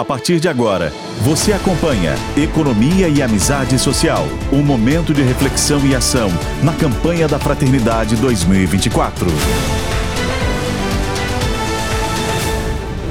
A partir de agora, você acompanha Economia e Amizade Social, um momento de reflexão e ação na campanha da Fraternidade 2024.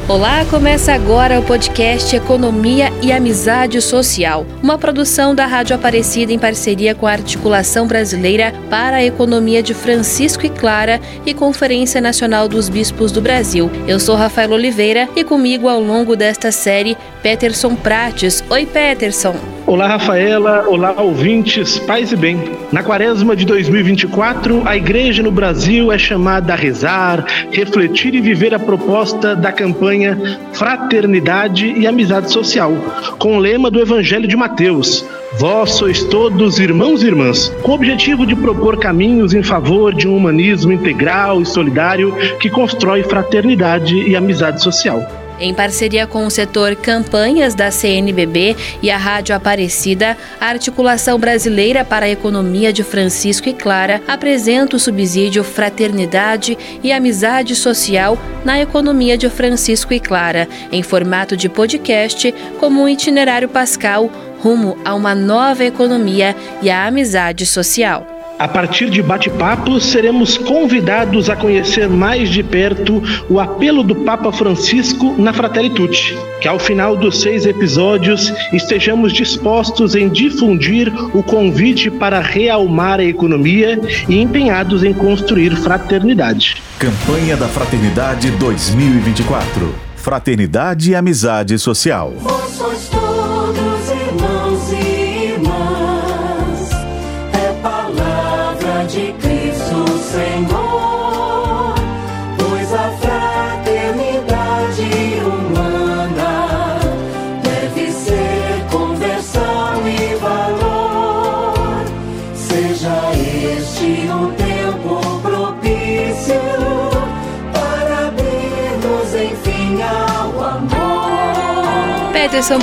Olá, começa agora o podcast Economia e Amizade Social, uma produção da Rádio Aparecida em parceria com a Articulação Brasileira para a Economia de Francisco e Clara e Conferência Nacional dos Bispos do Brasil. Eu sou Rafael Oliveira e comigo ao longo desta série, Peterson Prates. Oi, Peterson. Olá, Rafaela. Olá, ouvintes. Paz e bem. Na quaresma de 2024, a igreja no Brasil é chamada a rezar, refletir e viver a proposta da campanha Fraternidade e Amizade Social, com o lema do Evangelho de Mateus. Vós sois todos irmãos e irmãs, com o objetivo de propor caminhos em favor de um humanismo integral e solidário que constrói fraternidade e amizade social. Em parceria com o setor Campanhas da CNBB e a Rádio Aparecida, a Articulação Brasileira para a Economia de Francisco e Clara apresenta o subsídio Fraternidade e Amizade Social na Economia de Francisco e Clara, em formato de podcast, como um itinerário pascal rumo a uma nova economia e a amizade social. A partir de bate-papos, seremos convidados a conhecer mais de perto o apelo do Papa Francisco na Fratelli Tutti. Que ao final dos seis episódios estejamos dispostos em difundir o convite para realmar a economia e empenhados em construir fraternidade. Campanha da Fraternidade 2024. Fraternidade e Amizade Social.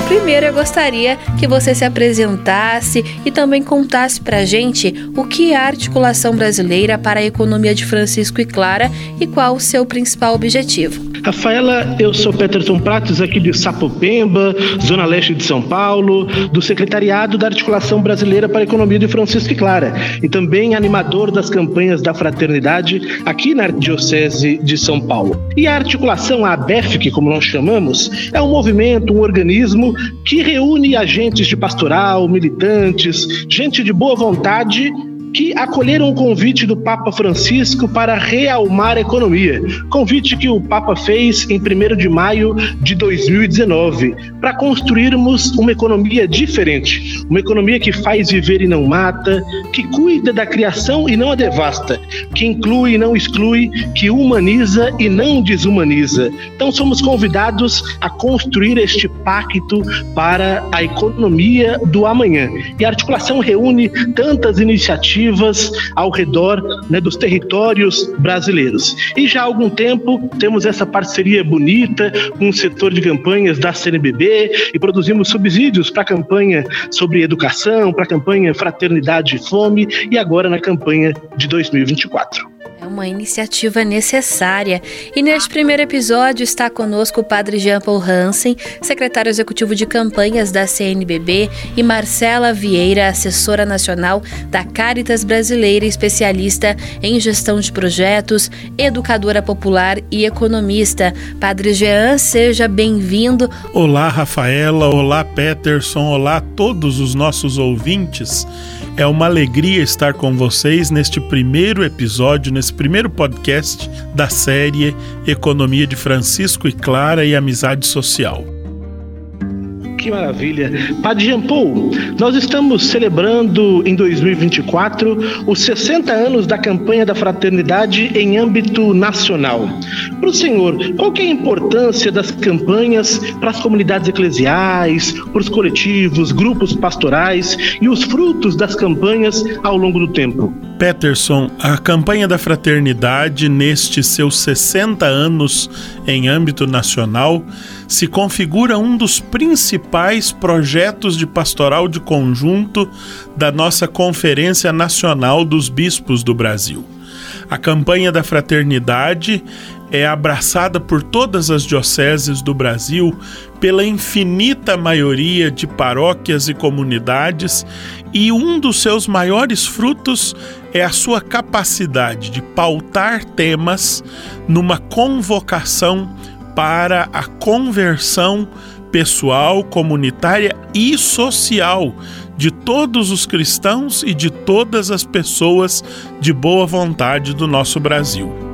Primeiro eu gostaria que você se apresentasse e também contasse pra gente o que é a articulação brasileira para a economia de Francisco e Clara e qual o seu principal objetivo. Rafaela, eu sou Peterson Prates, aqui de Sapopemba, Zona Leste de São Paulo, do Secretariado da Articulação Brasileira para a Economia de Francisco e Clara, e também animador das campanhas da fraternidade aqui na Diocese de São Paulo. E a articulação, a ABEFIC, como nós chamamos, é um movimento, um organismo que reúne agentes de pastoral, militantes, gente de boa vontade que acolheram o convite do Papa Francisco para realmar a economia. Convite que o Papa fez em 1 de maio de 2019, para construirmos uma economia diferente, uma economia que faz viver e não mata, que cuida da criação e não a devasta, que inclui e não exclui, que humaniza e não desumaniza. Então somos convidados a construir este pacto para a economia do amanhã. E a articulação reúne tantas iniciativas ao redor né, dos territórios brasileiros. E já há algum tempo temos essa parceria bonita com o setor de campanhas da CNBB e produzimos subsídios para a campanha sobre educação, para a campanha Fraternidade e Fome e agora na campanha de 2024 uma iniciativa necessária. E neste primeiro episódio está conosco o padre Jean Paul Hansen, secretário executivo de campanhas da CNBB, e Marcela Vieira, assessora nacional da Caritas Brasileira, especialista em gestão de projetos, educadora popular e economista. Padre Jean, seja bem-vindo. Olá, Rafaela. Olá, Peterson. Olá todos os nossos ouvintes. É uma alegria estar com vocês neste primeiro episódio, nesse primeiro podcast da série Economia de Francisco e Clara e Amizade Social. Que maravilha. Padre Jean Paul, nós estamos celebrando em 2024 os 60 anos da campanha da fraternidade em âmbito nacional. Para o senhor, qual é a importância das campanhas para as comunidades eclesiais, para os coletivos, grupos pastorais e os frutos das campanhas ao longo do tempo? Peterson, a campanha da fraternidade, nestes seus 60 anos em âmbito nacional, se configura um dos principais projetos de pastoral de conjunto da nossa Conferência Nacional dos Bispos do Brasil. A campanha da fraternidade é abraçada por todas as dioceses do Brasil, pela infinita maioria de paróquias e comunidades, e um dos seus maiores frutos é a sua capacidade de pautar temas numa convocação para a conversão pessoal, comunitária e social de todos os cristãos e de todas as pessoas de boa vontade do nosso Brasil.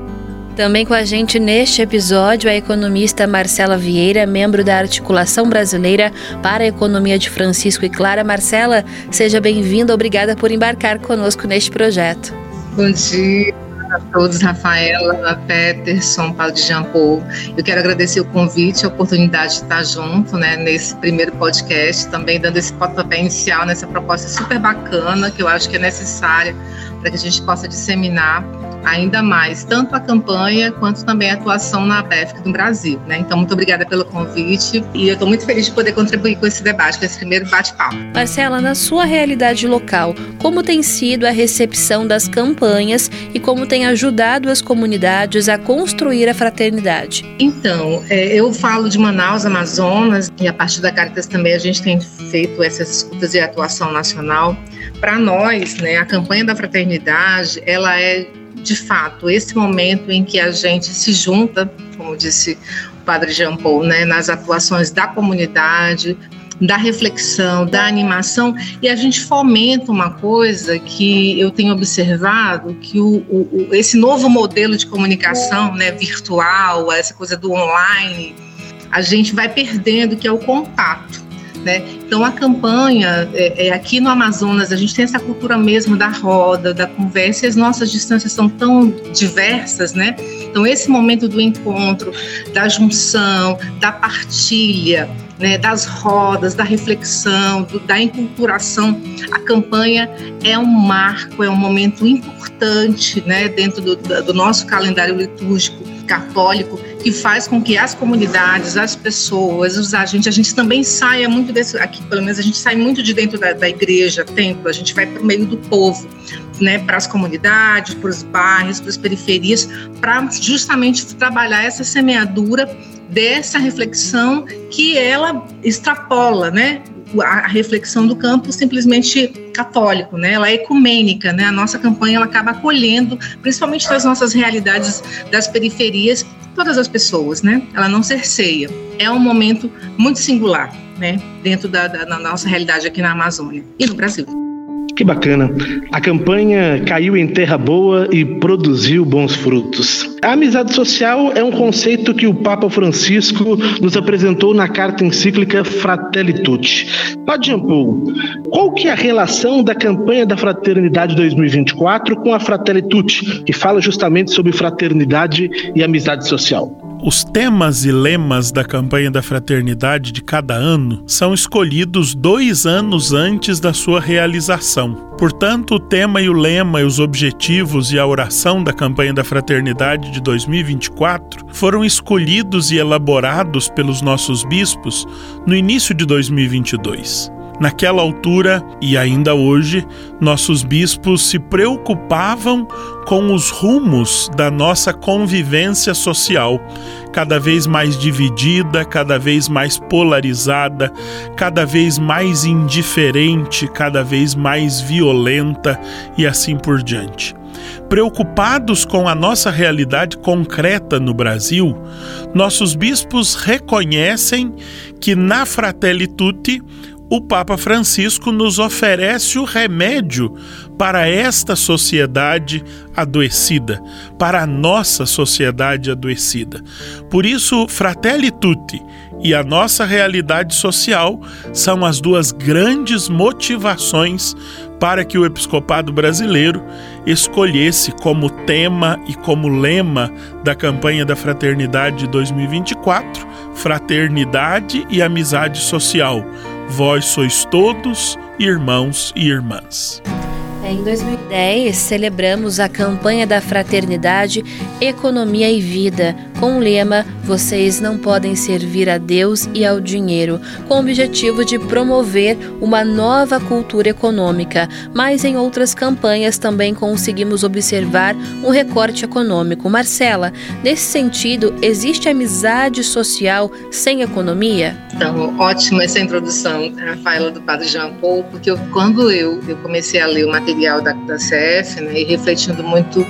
Também com a gente neste episódio a economista Marcela Vieira, membro da Articulação Brasileira para a Economia de Francisco e Clara. Marcela, seja bem-vinda, obrigada por embarcar conosco neste projeto. Bom dia a todos, Rafaela, Peterson, Paulo de Jean Paul. Eu quero agradecer o convite, a oportunidade de estar junto né, nesse primeiro podcast, também dando esse pontapé inicial nessa proposta super bacana que eu acho que é necessária para que a gente possa disseminar ainda mais, tanto a campanha quanto também a atuação na BEFC do Brasil. Né? Então, muito obrigada pelo convite e eu estou muito feliz de poder contribuir com esse debate, com esse primeiro bate-papo. Marcela, na sua realidade local, como tem sido a recepção das campanhas e como tem ajudado as comunidades a construir a fraternidade? Então, é, eu falo de Manaus, Amazonas, e a partir da Caritas também a gente tem feito essas escutas e atuação nacional. Para nós, né, a campanha da fraternidade, ela é de fato, esse momento em que a gente se junta, como disse o padre Jean Paul, né, nas atuações da comunidade, da reflexão, da animação, e a gente fomenta uma coisa que eu tenho observado, que o, o, esse novo modelo de comunicação né, virtual, essa coisa do online, a gente vai perdendo, que é o contato. Né? Então a campanha é, é, aqui no Amazonas a gente tem essa cultura mesmo da roda, da conversa. E as nossas distâncias são tão diversas, né? Então esse momento do encontro, da junção, da partilha, né, das rodas, da reflexão, do, da enculturação, a campanha é um marco, é um momento importante, né, dentro do, do nosso calendário litúrgico católico que faz com que as comunidades, as pessoas, os agentes, a gente também saia muito desse, aqui pelo menos a gente sai muito de dentro da, da igreja, templo, a gente vai para o meio do povo, né, para as comunidades, para os bairros, para as periferias, para justamente trabalhar essa semeadura dessa reflexão que ela extrapola, né, a reflexão do campo simplesmente católico, né? Ela é ecumênica, né? A nossa campanha ela acaba acolhendo, principalmente das nossas realidades das periferias, todas as pessoas, né? Ela não cerceia. É um momento muito singular, né? Dentro da, da, nossa realidade aqui na Amazônia e no Brasil. Que bacana. A campanha caiu em terra boa e produziu bons frutos. A amizade social é um conceito que o Papa Francisco nos apresentou na carta encíclica Fratelli Tutti. Padre Paul, qual que é a relação da campanha da Fraternidade 2024 com a Fratelli Tutti, que fala justamente sobre fraternidade e amizade social? Os temas e lemas da campanha da fraternidade de cada ano são escolhidos dois anos antes da sua realização. Portanto, o tema e o lema e os objetivos e a oração da campanha da fraternidade de 2024 foram escolhidos e elaborados pelos nossos bispos no início de 2022. Naquela altura e ainda hoje, nossos bispos se preocupavam com os rumos da nossa convivência social, cada vez mais dividida, cada vez mais polarizada, cada vez mais indiferente, cada vez mais violenta e assim por diante. Preocupados com a nossa realidade concreta no Brasil, nossos bispos reconhecem que na Fratelli Tutti o Papa Francisco nos oferece o remédio para esta sociedade adoecida, para a nossa sociedade adoecida. Por isso, Fratelli Tutti e a nossa realidade social são as duas grandes motivações para que o episcopado brasileiro escolhesse como tema e como lema da campanha da Fraternidade 2024 Fraternidade e Amizade Social Vós sois todos irmãos e irmãs. Em 2010, celebramos a campanha da Fraternidade, Economia e Vida, com o lema Vocês não podem servir a Deus e ao dinheiro, com o objetivo de promover uma nova cultura econômica. Mas em outras campanhas também conseguimos observar um recorte econômico. Marcela, nesse sentido, existe amizade social sem economia? Então, ótima essa introdução, Rafaela, do Padre Jean Paul, porque eu, quando eu, eu comecei a ler o material da, da CF, né, e refletindo muito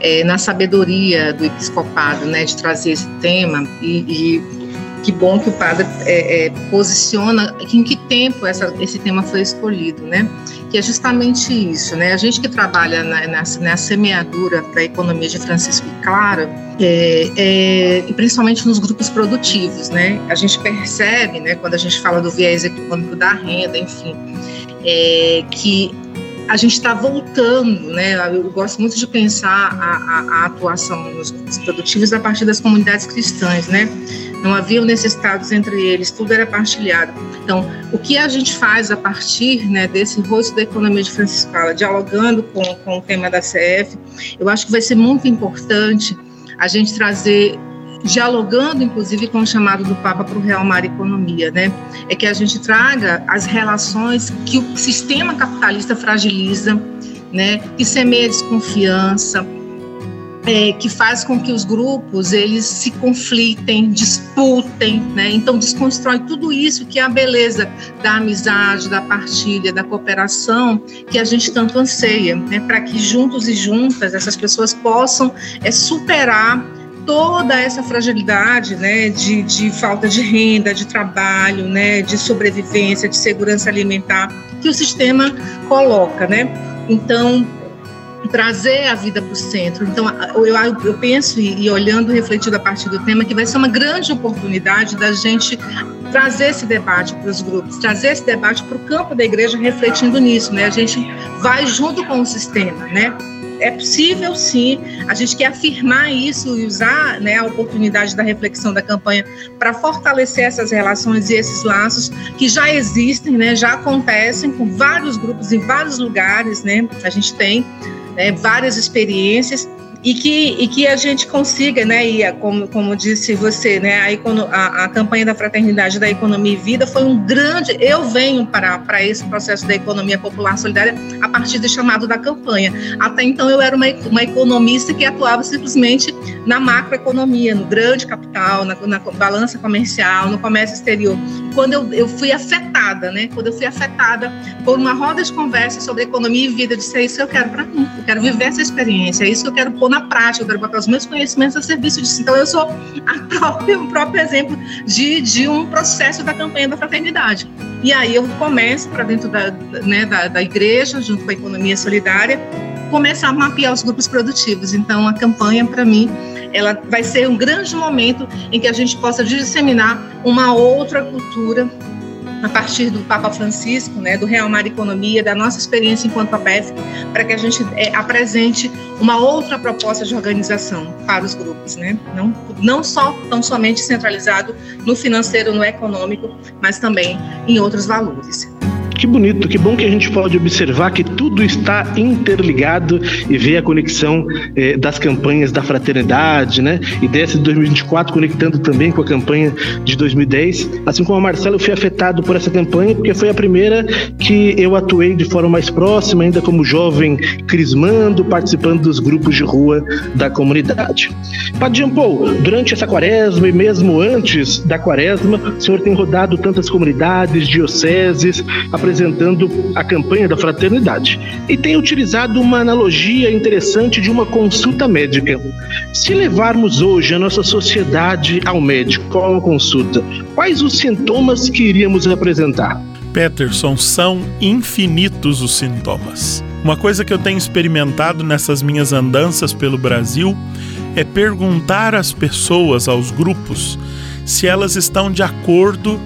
é, na sabedoria do episcopado, né, de trazer esse tema, e, e que bom que o padre é, é, posiciona em que tempo essa, esse tema foi escolhido, né? Que é justamente isso, né? A gente que trabalha na, na, na semeadura da economia de Francisco e Clara, é, é, e principalmente nos grupos produtivos, né? A gente percebe, né, quando a gente fala do viés econômico da renda, enfim, é, que a gente está voltando, né? Eu gosto muito de pensar a, a, a, atuação nos grupos produtivos a partir das comunidades cristãs, né? Não haviam necessitados entre eles, tudo era partilhado. Então, o que a gente faz a partir né, desse rosto da economia de Franciscala, dialogando com, com o tema da CF, eu acho que vai ser muito importante a gente trazer dialogando inclusive com o chamado do Papa para o Real Mar Economia, né? É que a gente traga as relações que o sistema capitalista fragiliza, né? Que semeia desconfiança, é, que faz com que os grupos eles se conflitem, disputem, né? Então desconstrói tudo isso que é a beleza da amizade, da partilha, da cooperação que a gente tanto anseia, né? Para que juntos e juntas essas pessoas possam é, superar toda essa fragilidade né, de, de falta de renda, de trabalho, né, de sobrevivência, de segurança alimentar que o sistema coloca, né? Então, trazer a vida para o centro. Então, eu, eu penso, e, e, olhando, refletindo a partir do tema, que vai ser uma grande oportunidade da gente trazer esse debate para os grupos, trazer esse debate para o campo da igreja, refletindo nisso, né? A gente vai junto com o sistema, né? É possível sim, a gente quer afirmar isso e usar né, a oportunidade da reflexão da campanha para fortalecer essas relações e esses laços que já existem, né, já acontecem com vários grupos em vários lugares, né, a gente tem né, várias experiências e que, e que a gente consiga, né, e como, como disse você, né, a, a, a, campanha da fraternidade da economia e vida foi um grande. Eu venho para, para esse processo da economia popular solidária a partir do chamado da campanha. Até então eu era uma, uma economista que atuava simplesmente na macroeconomia, no grande capital, na, na balança comercial, no comércio exterior. Quando eu, eu fui afetada, né, quando eu fui afetada por uma roda de conversa sobre economia e vida, eu disse: é isso que eu quero para mim, eu quero viver essa experiência, é isso que eu quero pôr na prática, eu quero botar os meus conhecimentos a serviço disso. Então, eu sou própria, o próprio exemplo de, de um processo da campanha da fraternidade. E aí eu começo para dentro da, né, da, da igreja, junto com a economia solidária, começar a mapear os grupos produtivos. Então, a campanha, para mim, ela vai ser um grande momento em que a gente possa disseminar uma outra cultura a partir do Papa Francisco, né, do Real Mar Economia, da nossa experiência enquanto APF, para que a gente é, apresente uma outra proposta de organização para os grupos, né? Não, não só tão somente centralizado no financeiro, no econômico, mas também em outros valores. Que bonito, que bom que a gente pode observar que tudo está interligado e ver a conexão eh, das campanhas da fraternidade, né? E dessa de 2024 conectando também com a campanha de 2010. Assim como a Marcela, eu fui afetado por essa campanha porque foi a primeira que eu atuei de forma mais próxima, ainda como jovem crismando, participando dos grupos de rua da comunidade. Padre Jean Paul, durante essa quaresma e mesmo antes da quaresma, o senhor tem rodado tantas comunidades, dioceses, apresentando a campanha da fraternidade e tem utilizado uma analogia interessante de uma consulta médica. Se levarmos hoje a nossa sociedade ao médico, a uma consulta, quais os sintomas que iríamos apresentar? Peterson, são infinitos os sintomas. Uma coisa que eu tenho experimentado nessas minhas andanças pelo Brasil é perguntar às pessoas, aos grupos, se elas estão de acordo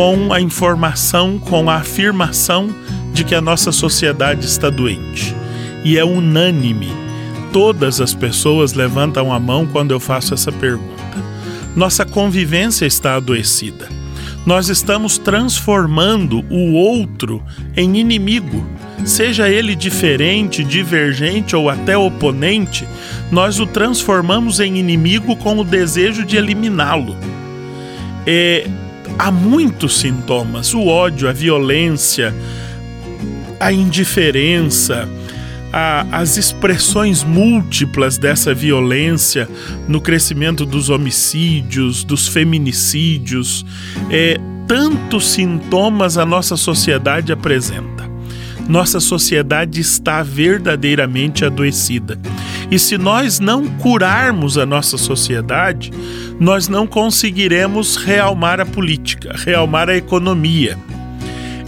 com a informação, com a afirmação de que a nossa sociedade está doente. E é unânime. Todas as pessoas levantam a mão quando eu faço essa pergunta. Nossa convivência está adoecida. Nós estamos transformando o outro em inimigo, seja ele diferente, divergente ou até oponente, nós o transformamos em inimigo com o desejo de eliminá-lo. É, há muitos sintomas: o ódio, a violência, a indiferença, a, as expressões múltiplas dessa violência no crescimento dos homicídios, dos feminicídios, é, tantos sintomas a nossa sociedade apresenta. Nossa sociedade está verdadeiramente adoecida. E se nós não curarmos a nossa sociedade, nós não conseguiremos realmar a política, realmar a economia.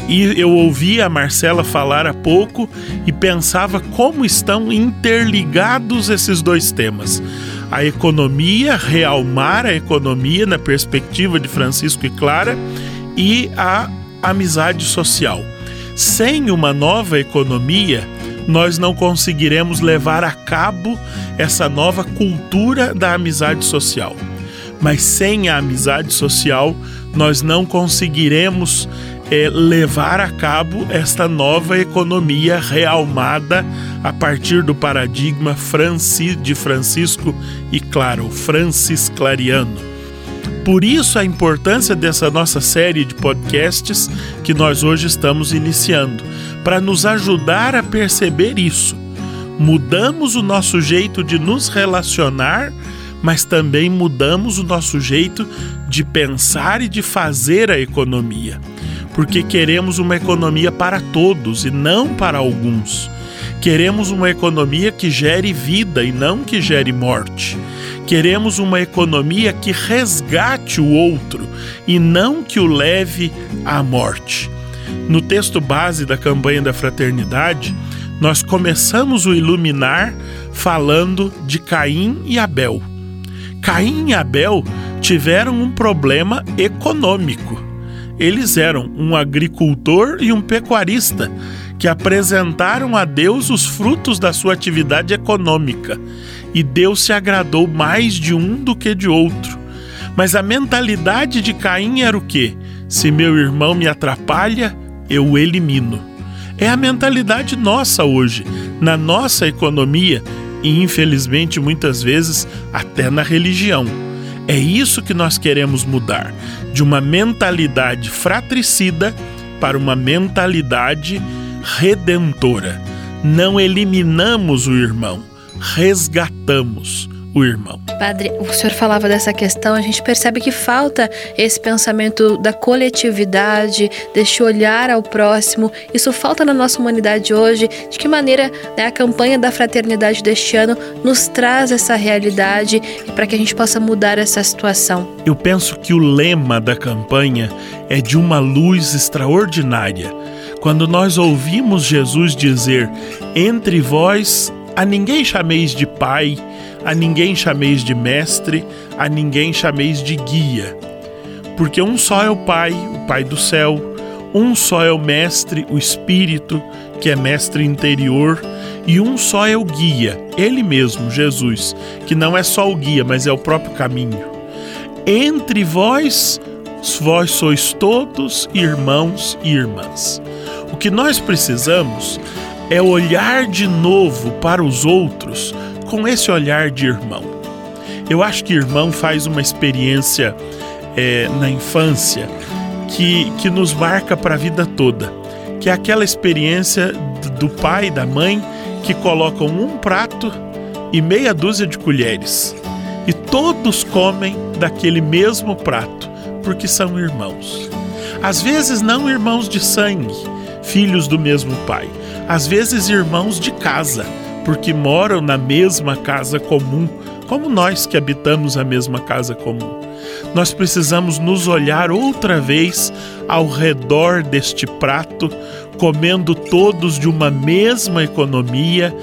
E eu ouvi a Marcela falar há pouco e pensava como estão interligados esses dois temas. A economia, realmar a economia na perspectiva de Francisco e Clara, e a amizade social. Sem uma nova economia, nós não conseguiremos levar a cabo essa nova cultura da amizade social. Mas sem a amizade social, nós não conseguiremos é, levar a cabo esta nova economia realmada a partir do paradigma de Francisco e, claro, francisclariano. Por isso a importância dessa nossa série de podcasts que nós hoje estamos iniciando, para nos ajudar a perceber isso. Mudamos o nosso jeito de nos relacionar, mas também mudamos o nosso jeito de pensar e de fazer a economia porque queremos uma economia para todos e não para alguns. Queremos uma economia que gere vida e não que gere morte. Queremos uma economia que resgate o outro e não que o leve à morte. No texto base da campanha da fraternidade, nós começamos o iluminar falando de Caim e Abel. Caim e Abel tiveram um problema econômico eles eram um agricultor e um pecuarista que apresentaram a Deus os frutos da sua atividade econômica. E Deus se agradou mais de um do que de outro. Mas a mentalidade de Caim era o quê? Se meu irmão me atrapalha, eu o elimino. É a mentalidade nossa hoje, na nossa economia e, infelizmente, muitas vezes até na religião. É isso que nós queremos mudar, de uma mentalidade fratricida para uma mentalidade redentora. Não eliminamos o irmão, resgatamos o irmão. Padre, o senhor falava dessa questão, a gente percebe que falta esse pensamento da coletividade, deste olhar ao próximo. Isso falta na nossa humanidade hoje. De que maneira né, a campanha da fraternidade deste ano nos traz essa realidade para que a gente possa mudar essa situação? Eu penso que o lema da campanha é de uma luz extraordinária. Quando nós ouvimos Jesus dizer: Entre vós a ninguém chameis de pai, a ninguém chameis de mestre, a ninguém chameis de guia. Porque um só é o Pai, o Pai do céu, um só é o Mestre, o Espírito, que é Mestre interior, e um só é o guia, Ele mesmo, Jesus, que não é só o guia, mas é o próprio caminho. Entre vós, vós sois todos irmãos e irmãs. O que nós precisamos é olhar de novo para os outros com esse olhar de irmão. Eu acho que irmão faz uma experiência é, na infância que, que nos marca para a vida toda, que é aquela experiência do pai e da mãe que colocam um prato e meia dúzia de colheres e todos comem daquele mesmo prato porque são irmãos. Às vezes não irmãos de sangue, filhos do mesmo pai, às vezes irmãos de casa porque moram na mesma casa comum, como nós que habitamos a mesma casa comum. Nós precisamos nos olhar outra vez ao redor deste prato, comendo todos de uma mesma economia,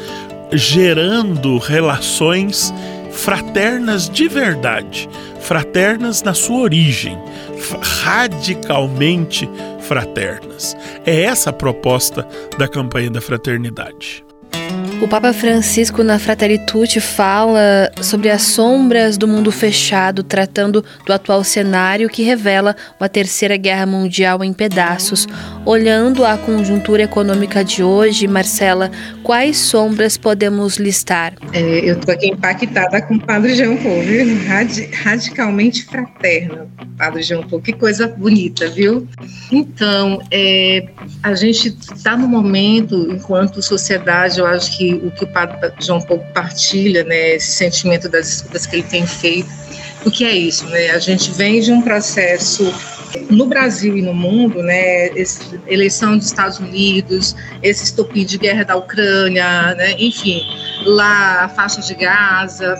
gerando relações fraternas de verdade, fraternas na sua origem, radicalmente fraternas. É essa a proposta da campanha da fraternidade. O Papa Francisco, na Fratelli Tutti, fala sobre as sombras do mundo fechado, tratando do atual cenário que revela uma terceira guerra mundial em pedaços. Olhando a conjuntura econômica de hoje, Marcela, quais sombras podemos listar? É, eu estou aqui impactada com o Padre Jean Paul, viu? Radi radicalmente fraterno, Padre Jean Paul. Que coisa bonita, viu? Então, é, a gente está no momento, enquanto sociedade, eu acho que o que o padre João Paulo partilha, né, esse sentimento das escutas que ele tem feito, o que é isso, né? A gente vem de um processo no Brasil e no mundo, né, esse, eleição dos Estados Unidos, esse estopim de guerra da Ucrânia, né, enfim, lá a faixa de Gaza,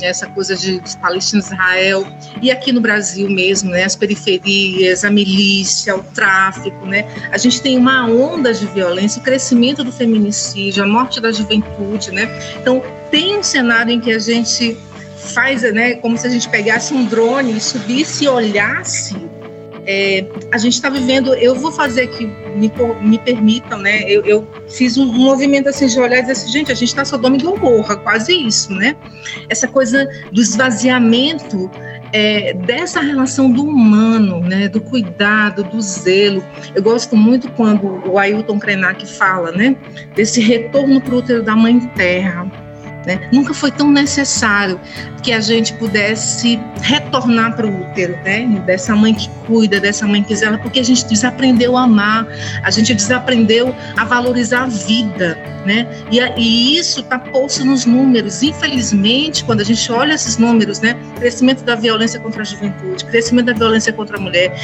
essa coisa de, dos palestinos Israel, e aqui no Brasil mesmo, né, as periferias, a milícia, o tráfico, né, a gente tem uma onda de violência, o crescimento do feminicídio, a morte da juventude, né, então tem um cenário em que a gente faz, né, como se a gente pegasse um drone e subisse e olhasse é, a gente está vivendo, eu vou fazer aqui, me, me permitam, né? Eu, eu fiz um, um, movimento assim de olhar e dizer assim, gente, a gente está Sodoma e Gomorra, quase isso, né? Essa coisa do esvaziamento é, dessa relação do humano, né? Do cuidado, do zelo. Eu gosto muito quando o Ailton Krenak fala, né? Desse retorno para o útero da mãe terra né? Nunca foi tão necessário que a gente pudesse retornar para o útero, né? dessa mãe que cuida, dessa mãe que zela, porque a gente desaprendeu a amar, a gente desaprendeu a valorizar a vida. Né? E, e isso está posto nos números. Infelizmente, quando a gente olha esses números, né? crescimento da violência contra a juventude, crescimento da violência contra a mulher,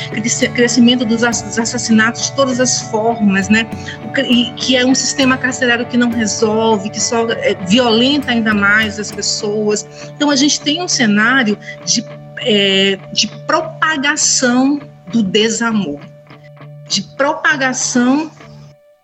crescimento dos assassinatos de todas as formas, né? que é um sistema carcerário que não resolve, que só é, violenta ainda mais as pessoas. Então, a gente tem um cenário de, é, de propagação do desamor, de propagação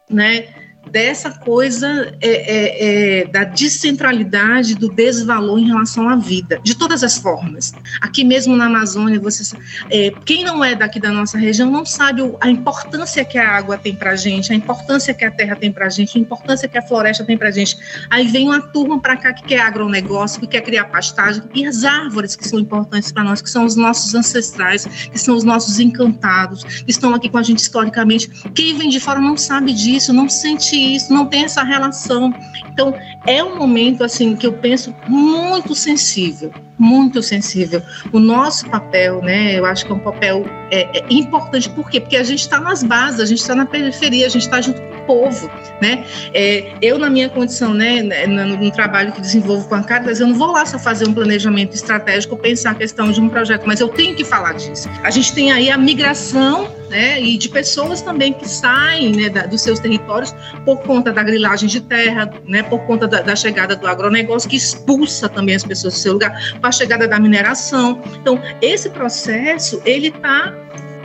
né, dessa coisa é, é, é, da descentralidade, do desvalor em relação à vida, de todas as formas. Aqui mesmo na Amazônia, você, é, quem não é daqui da nossa região não sabe a importância que a água tem para gente, a importância que a terra tem para gente, a importância que a floresta tem para gente. Aí vem uma turma para cá que quer agronegócio, que quer criar pastagem, e as árvores que são importantes para nós, que são os nossos ancestrais, que são os nossos encantados, que estão aqui com a gente historicamente. Quem vem de fora não sabe disso, não sente isso, não tem essa relação. Então, é um momento assim que eu penso muito sensível, muito sensível. O nosso papel, né? Eu acho que é um papel é, é importante. Por quê? Porque a gente está nas bases, a gente está na periferia, a gente está junto com o povo, né? É, eu na minha condição, né, no, no, trabalho que desenvolvo com a Caritas, eu não vou lá só fazer um planejamento estratégico, pensar a questão de um projeto, mas eu tenho que falar disso. A gente tem aí a migração né, e de pessoas também que saem né, da, dos seus territórios por conta da grilagem de terra, né, por conta da, da, chegada do agronegócio, que expulsa também as pessoas do seu lugar, com a chegada da mineração. Então, esse processo, ele está,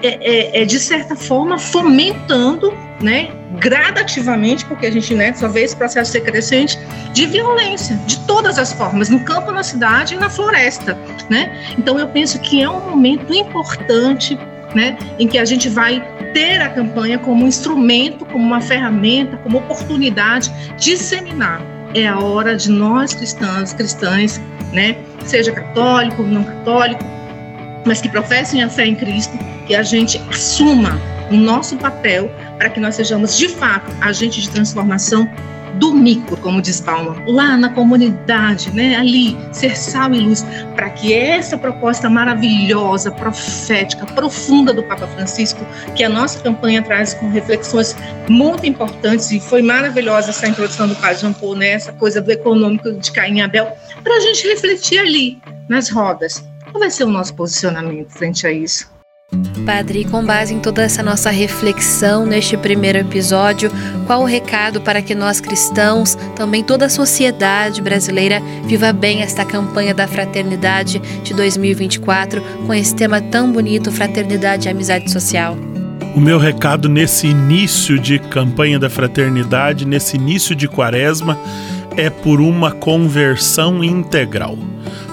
é, é, é, de certa forma, fomentando, né, gradativamente, porque a gente né, só vê esse processo ser crescente, de violência, de todas as formas, no campo, na cidade e na floresta. Né? Então, eu penso que é um momento importante né, em que a gente vai ter a campanha como um instrumento, como uma ferramenta, como oportunidade de disseminar. É a hora de nós cristãs, cristãs, né, seja católico, não católico, mas que professem a fé em Cristo, que a gente assuma o nosso papel para que nós sejamos de fato agentes de transformação do micro, como diz Bauman, lá na comunidade, né, ali, ser sal e luz, para que essa proposta maravilhosa, profética, profunda do Papa Francisco, que a nossa campanha traz com reflexões muito importantes, e foi maravilhosa essa introdução do Padre Jean Paul, né, essa coisa do econômico de Caim e Abel, para a gente refletir ali, nas rodas. Qual vai ser o nosso posicionamento frente a isso? Padre, com base em toda essa nossa reflexão neste primeiro episódio, qual o recado para que nós cristãos, também toda a sociedade brasileira, viva bem esta campanha da fraternidade de 2024 com esse tema tão bonito, fraternidade e amizade social? O meu recado nesse início de campanha da fraternidade, nesse início de quaresma, é por uma conversão integral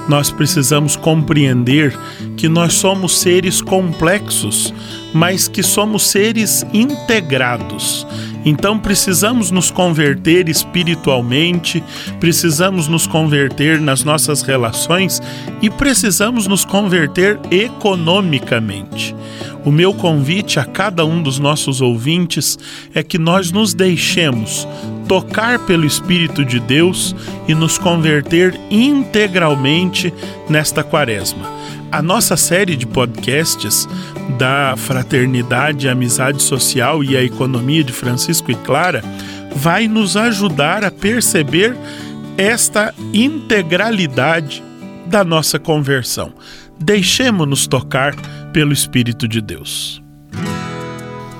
nós precisamos compreender que nós somos seres complexos, mas que somos seres integrados. Então precisamos nos converter espiritualmente, precisamos nos converter nas nossas relações e precisamos nos converter economicamente. O meu convite a cada um dos nossos ouvintes é que nós nos deixemos tocar pelo Espírito de Deus e nos converter integralmente nesta quaresma. A nossa série de podcasts da Fraternidade, Amizade Social e a Economia de Francisco e Clara vai nos ajudar a perceber esta integralidade da nossa conversão. Deixemos-nos tocar pelo Espírito de Deus.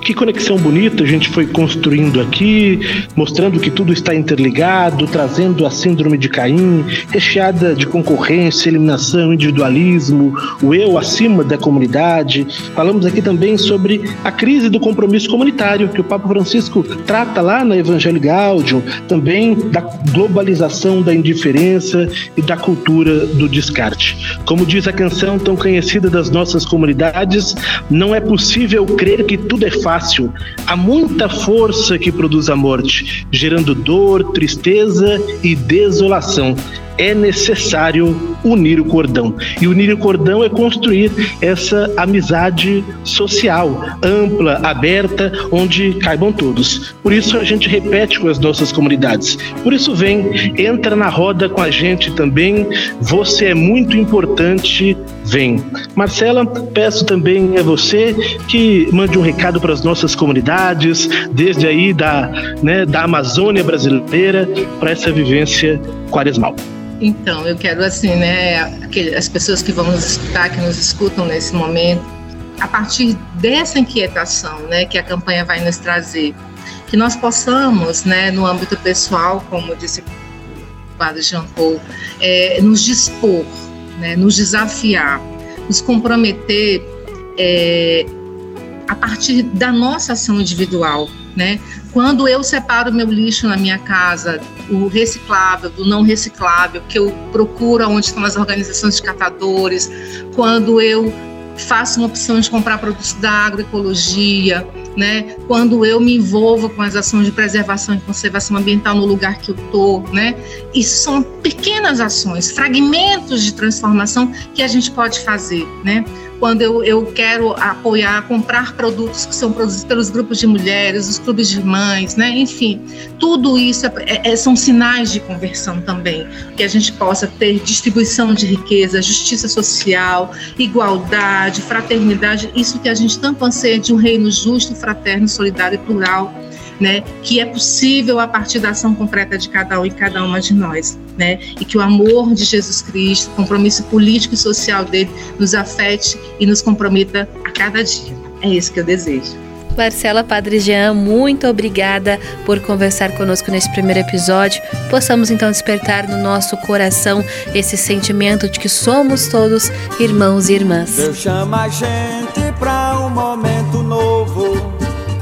Que conexão bonita a gente foi construindo aqui, mostrando que tudo está interligado, trazendo a síndrome de Caim, recheada de concorrência, eliminação, individualismo, o eu acima da comunidade. Falamos aqui também sobre a crise do compromisso comunitário, que o Papa Francisco trata lá na Evangelho Gaudium, também da globalização da indiferença e da cultura do descarte. Como diz a canção tão conhecida das nossas comunidades, não é possível crer que tudo é fácil fácil. Há muita força que produz a morte, gerando dor, tristeza e desolação é necessário unir o cordão. E unir o cordão é construir essa amizade social, ampla, aberta, onde caibam todos. Por isso a gente repete com as nossas comunidades. Por isso vem, entra na roda com a gente também. Você é muito importante, vem. Marcela, peço também a você que mande um recado para as nossas comunidades, desde aí da, né, da Amazônia brasileira, para essa vivência quaresmal. Então, eu quero assim, né, as pessoas que vão nos escutar, que nos escutam nesse momento, a partir dessa inquietação, né, que a campanha vai nos trazer, que nós possamos, né, no âmbito pessoal, como disse o padre Jean Paul, é, nos dispor, né, nos desafiar, nos comprometer é, a partir da nossa ação individual, né? Quando eu separo meu lixo na minha casa, o reciclável do não reciclável, que eu procuro onde estão as organizações de catadores, quando eu faço uma opção de comprar produtos da agroecologia, né? Quando eu me envolvo com as ações de preservação e conservação ambiental no lugar que eu tô, né? Isso são pequenas ações, fragmentos de transformação que a gente pode fazer, né? Quando eu, eu quero apoiar, comprar produtos que são produzidos pelos grupos de mulheres, os clubes de mães, né? enfim, tudo isso é, é, é, são sinais de conversão também, que a gente possa ter distribuição de riqueza, justiça social, igualdade, fraternidade, isso que a gente tanto anseia de um reino justo, fraterno, solidário e plural né, que é possível a partir da ação concreta de cada um e cada uma de nós, né, e que o amor de Jesus Cristo, o compromisso político e social dele, nos afete e nos comprometa a cada dia. É isso que eu desejo. Marcela Padre Jean, muito obrigada por conversar conosco nesse primeiro episódio. Possamos então despertar no nosso coração esse sentimento de que somos todos irmãos e irmãs. Deus chama a gente para um momento novo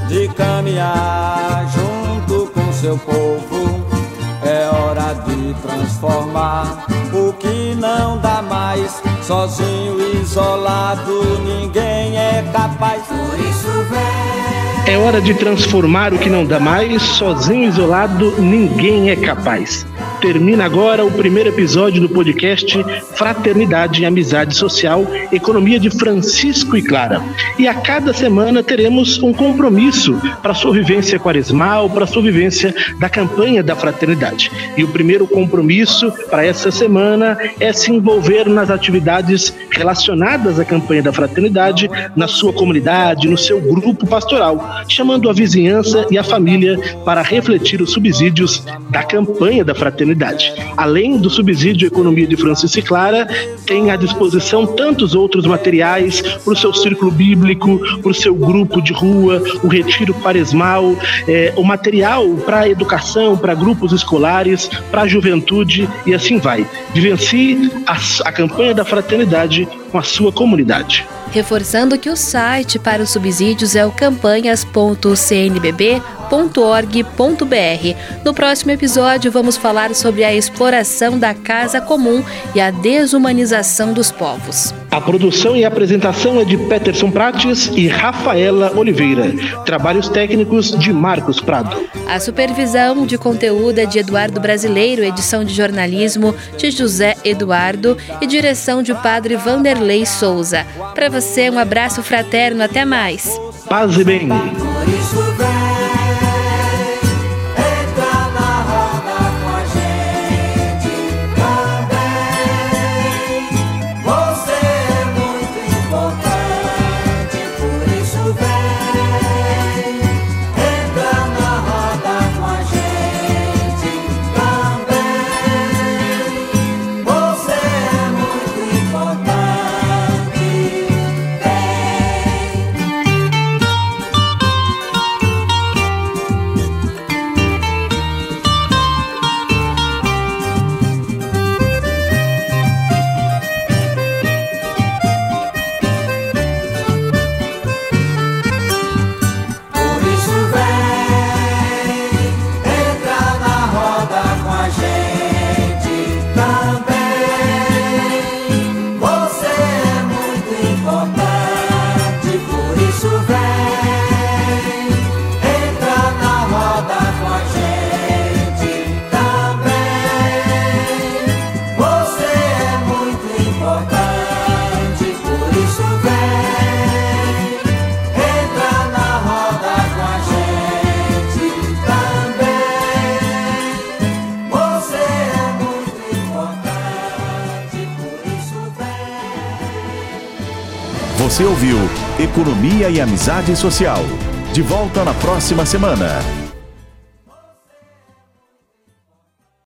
de caminhar seu povo. É hora de transformar o que não dá mais. Sozinho, isolado, ninguém é capaz. Por isso vem. É hora de transformar o que não dá mais. Sozinho, isolado, ninguém é capaz. Termina agora o primeiro episódio do podcast Fraternidade e Amizade Social, Economia de Francisco e Clara. E a cada semana teremos um compromisso para a sua vivência quaresmal, para a sua vivência da campanha da fraternidade. E o primeiro compromisso para essa semana é se envolver nas atividades relacionadas à campanha da fraternidade, na sua comunidade, no seu grupo pastoral, chamando a vizinhança e a família para refletir os subsídios da campanha da fraternidade Além do subsídio Economia de Francisco Clara, tem à disposição tantos outros materiais para o seu círculo bíblico, para o seu grupo de rua, o retiro quaresmal, é, o material para educação, para grupos escolares, para a juventude e assim vai. Vivencie a, a campanha da fraternidade com a sua comunidade. Reforçando que o site para os subsídios é o campanhas.cnbb.com No próximo episódio, vamos falar sobre a exploração da casa comum e a desumanização dos povos. A produção e apresentação é de Peterson Prates e Rafaela Oliveira. Trabalhos técnicos de Marcos Prado. A supervisão de conteúdo é de Eduardo Brasileiro, edição de jornalismo de José Eduardo e direção de Padre Vanderlei Souza. Para você, um abraço fraterno, até mais. Paz e bem. E Amizade Social. De volta na próxima semana.